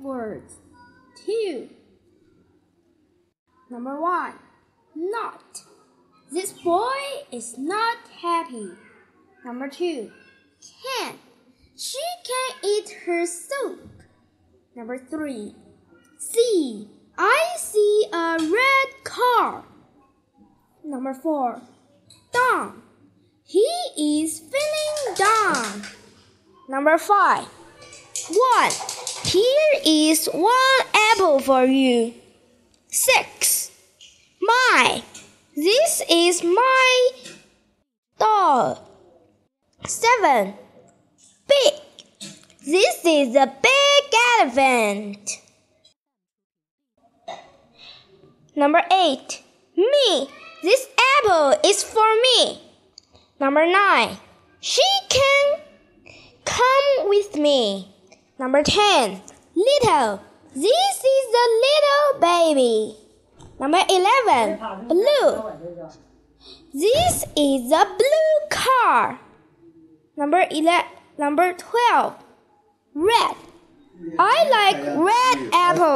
words. Two. Number one. Not. This boy is not happy. Number two. Can. She can eat her soup. Number three. See. I see a red car. Number four. Down. He is feeling down. Number five. One. Here is one apple for you. Six. My. This is my doll. Seven. Big. This is a big elephant. Number eight. Me. This apple is for me. Number nine. She can come with me. Number ten. Little. This is a little baby. Number eleven. Blue. This is a blue car. Number eleven. Number twelve. Red. I like red apples.